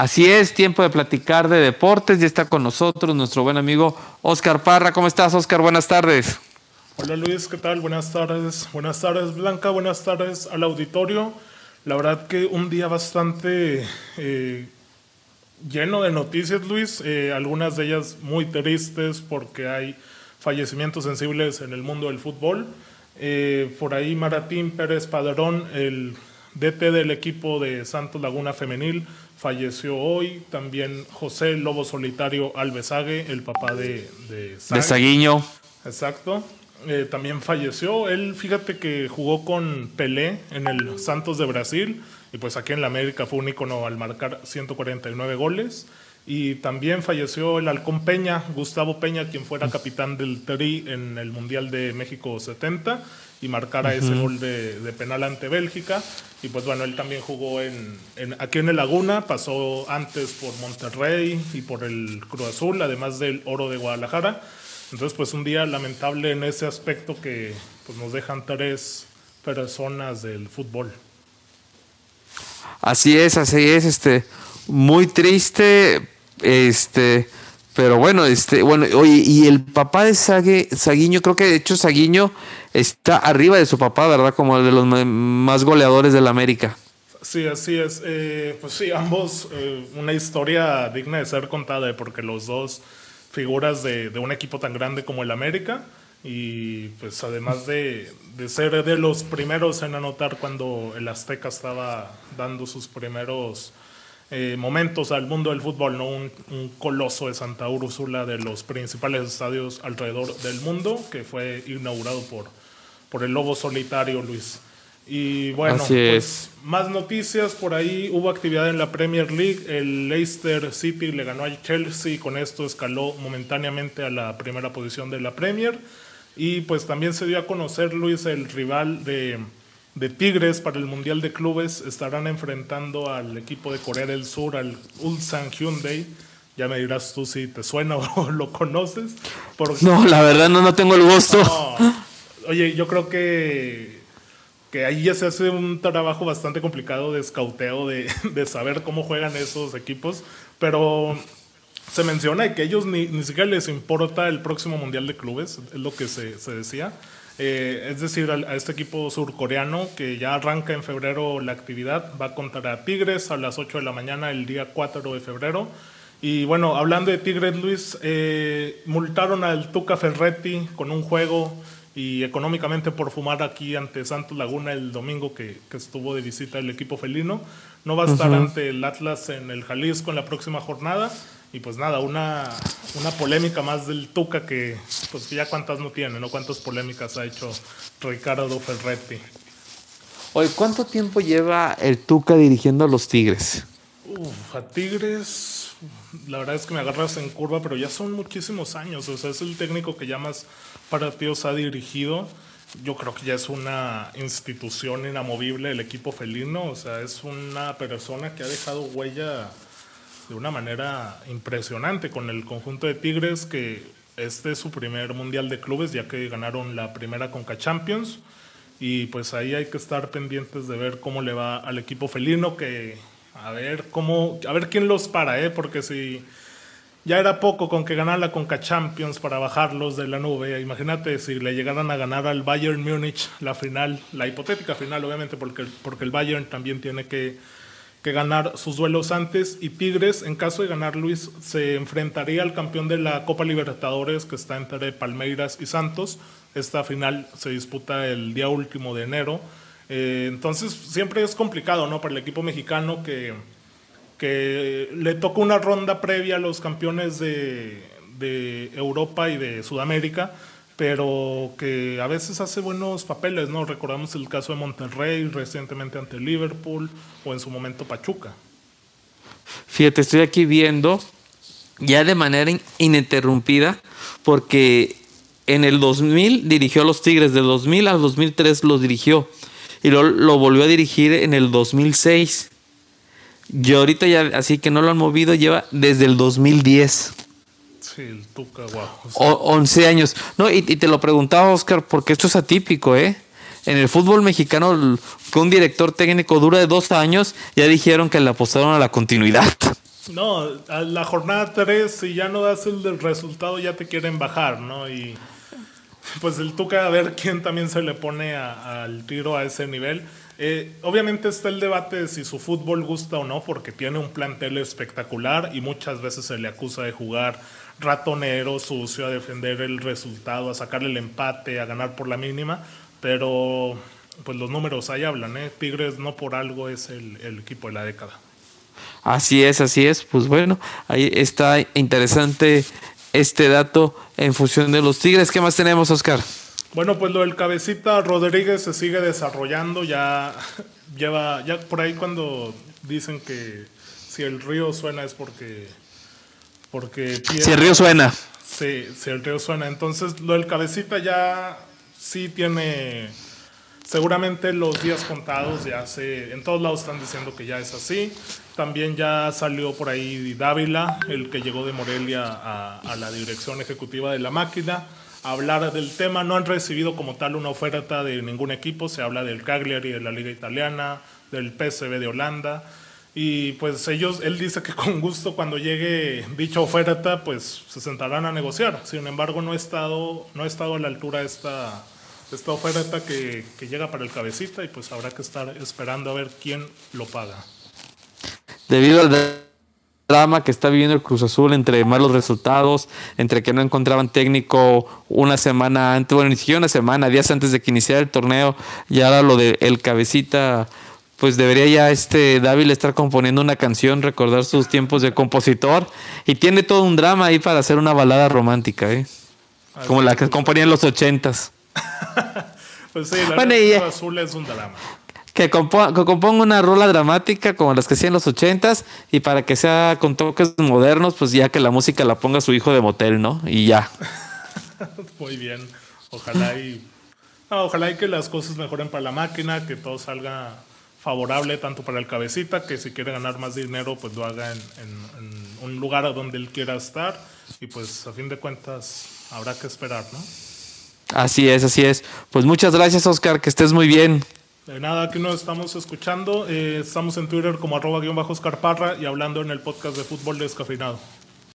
Así es, tiempo de platicar de deportes. Ya está con nosotros nuestro buen amigo Oscar Parra. ¿Cómo estás, Oscar? Buenas tardes. Hola Luis, ¿qué tal? Buenas tardes. Buenas tardes, Blanca. Buenas tardes al auditorio. La verdad que un día bastante eh, lleno de noticias, Luis. Eh, algunas de ellas muy tristes porque hay fallecimientos sensibles en el mundo del fútbol. Eh, por ahí Maratín Pérez Padrón, el DT del equipo de Santos Laguna Femenil, falleció hoy. También José Lobo Solitario Alvesague, el papá de, de, de Saguiño. Exacto. Eh, también falleció. Él, fíjate que jugó con Pelé en el Santos de Brasil y pues aquí en la América fue un ícono al marcar 149 goles. Y también falleció el halcón Peña, Gustavo Peña, quien fuera capitán del Tri en el Mundial de México 70 y marcara ese gol de, penal ante Bélgica. Y pues bueno, él también jugó en, aquí en el Laguna, pasó antes por Monterrey y por el Cruz Azul, además del Oro de Guadalajara. Entonces pues un día lamentable en ese aspecto que pues, nos dejan tres personas del fútbol. Así es, así es, este, muy triste, este, pero bueno, este, bueno, oye, y el papá de Sague, Saguiño, creo que de hecho Saguiño está arriba de su papá, ¿verdad? Como de los más goleadores de la América. Sí, así es. Eh, pues sí, ambos, eh, una historia digna de ser contada, porque los dos figuras de, de, un equipo tan grande como el América, y pues además de, de, ser de los primeros en anotar cuando el Azteca estaba dando sus primeros eh, momentos al mundo del fútbol, ¿no? Un, coloso de Santa Úrsula de los principales estadios alrededor del mundo, que fue inaugurado por, por el Lobo Solitario, Luis. Y bueno, pues más noticias por ahí. Hubo actividad en la Premier League. El Leicester City le ganó a Chelsea y con esto escaló momentáneamente a la primera posición de la Premier. Y pues también se dio a conocer, Luis, el rival de, de Tigres para el Mundial de Clubes estarán enfrentando al equipo de Corea del Sur, al Ulsan Hyundai. Ya me dirás tú si te suena o lo conoces. No, la verdad no, no tengo el gusto. Oye, yo creo que, que ahí ya se hace un trabajo bastante complicado de escauteo, de, de saber cómo juegan esos equipos. Pero se menciona que ellos ni, ni siquiera les importa el próximo Mundial de Clubes, es lo que se, se decía. Eh, es decir, a, este equipo surcoreano que ya arranca en febrero la actividad, va contra Tigres a las 8 de la mañana el día 4 de febrero. Y bueno, hablando de Tigres, Luis, eh, multaron al Tuca Ferretti con un juego y económicamente por fumar aquí ante Santos Laguna el domingo que, que estuvo de visita el equipo felino. No va a estar ante el Atlas en el Jalisco en la próxima jornada. Y pues nada, una, una polémica más del Tuca que pues ya cuántas no tiene, ¿no? Cuántas polémicas ha hecho Ricardo Ferretti. Oye, ¿cuánto tiempo lleva el Tuca dirigiendo a los Tigres? Uf, a Tigres, la verdad es que me agarras en curva, pero ya son muchísimos años. O sea, es el técnico que ya más partidos ha dirigido. Yo creo que ya es una institución inamovible el equipo felino. O sea, es una persona que ha dejado huella de una manera impresionante con el conjunto de Tigres que este es su primer mundial de clubes ya que ganaron la primera Conca Champions y pues ahí hay que estar pendientes de ver cómo le va al equipo felino que a ver cómo a ver quién los para eh porque si ya era poco con que ganara la Conca Champions para bajarlos de la nube. Imagínate si le llegaran a ganar al Bayern Múnich la final, la hipotética final, obviamente, porque, porque el Bayern también tiene que que ganar sus duelos antes y Tigres, en caso de ganar Luis, se enfrentaría al campeón de la Copa Libertadores que está entre Palmeiras y Santos. Esta final se disputa el día último de enero. Eh, entonces siempre es complicado ¿no? para el equipo mexicano que, que le toca una ronda previa a los campeones de, de Europa y de Sudamérica pero que a veces hace buenos papeles, ¿no? Recordamos el caso de Monterrey recientemente ante Liverpool o en su momento Pachuca. Fíjate, estoy aquí viendo ya de manera ininterrumpida porque en el 2000 dirigió a los Tigres, del 2000 al 2003 los dirigió y lo, lo volvió a dirigir en el 2006. Y ahorita ya, así que no lo han movido, lleva desde el 2010. Sí, el Tuca, wow. 11 años. No, y, te lo preguntaba, Oscar, porque esto es atípico, ¿eh? En el fútbol mexicano, que un director técnico dura de dos años, ya dijeron que le apostaron a la continuidad. No, a la jornada 3, si ya no das el resultado, ya te quieren bajar, ¿no? Y pues el Tuca a ver quién también se le pone al tiro a ese nivel. Eh, obviamente está el debate de si su fútbol gusta o no, porque tiene un plantel espectacular y muchas veces se le acusa de jugar ratonero, sucio, a defender el resultado, a sacarle el empate, a ganar por la mínima, pero pues los números ahí hablan, ¿eh? Tigres no por algo es el, el equipo de la década. Así es, así es. Pues bueno, ahí está interesante este dato en función de los Tigres. ¿Qué más tenemos, Oscar? Bueno, pues lo del cabecita Rodríguez se sigue desarrollando, ya lleva, ya por ahí cuando dicen que si el río suena es porque... porque si el río suena. Sí, si el río suena. Entonces lo del cabecita ya sí tiene seguramente los días contados, ya se, en todos lados están diciendo que ya es así. También ya salió por ahí Dávila, el que llegó de Morelia a, a la dirección ejecutiva de la máquina hablar del tema. No han recibido como tal una oferta de ningún equipo. Se habla del Cagliari de la Liga Italiana, del PSV de Holanda. Y pues ellos, él dice que con gusto cuando llegue dicha oferta, pues se sentarán a negociar. Sin embargo, no ha estado, no ha estado a la altura esta, esta oferta que, que llega para el cabecita y pues habrá que estar esperando a ver quién lo paga. Debido al drama que está viviendo el Cruz Azul entre malos resultados, entre que no encontraban técnico una semana antes, bueno, ni siquiera una semana, días antes de que iniciara el torneo, y ahora lo de el cabecita, pues debería ya este Dávila estar componiendo una canción, recordar sus tiempos de compositor, y tiene todo un drama ahí para hacer una balada romántica, ¿eh? como la que componía en los ochentas. pues sí, la bueno, Cruz Azul es un drama que, componga una rola dramática como las que hacían en los ochentas y para que sea con toques modernos, pues ya que la música la ponga su hijo de motel, ¿no? Y ya. Muy bien. Ojalá y, ojalá y que las cosas mejoren para la máquina, que todo salga favorable tanto para el cabecita, que si quiere ganar más dinero, pues lo haga en, en un lugar a donde él quiera estar. Y pues a fin de cuentas habrá que esperar, ¿no? Así es, así es. Pues muchas gracias, Oscar, que estés muy bien. De nada, aquí nos estamos escuchando. Eh, estamos en Twitter como arroba guion bajo Parra y hablando en el podcast de fútbol descafeinado.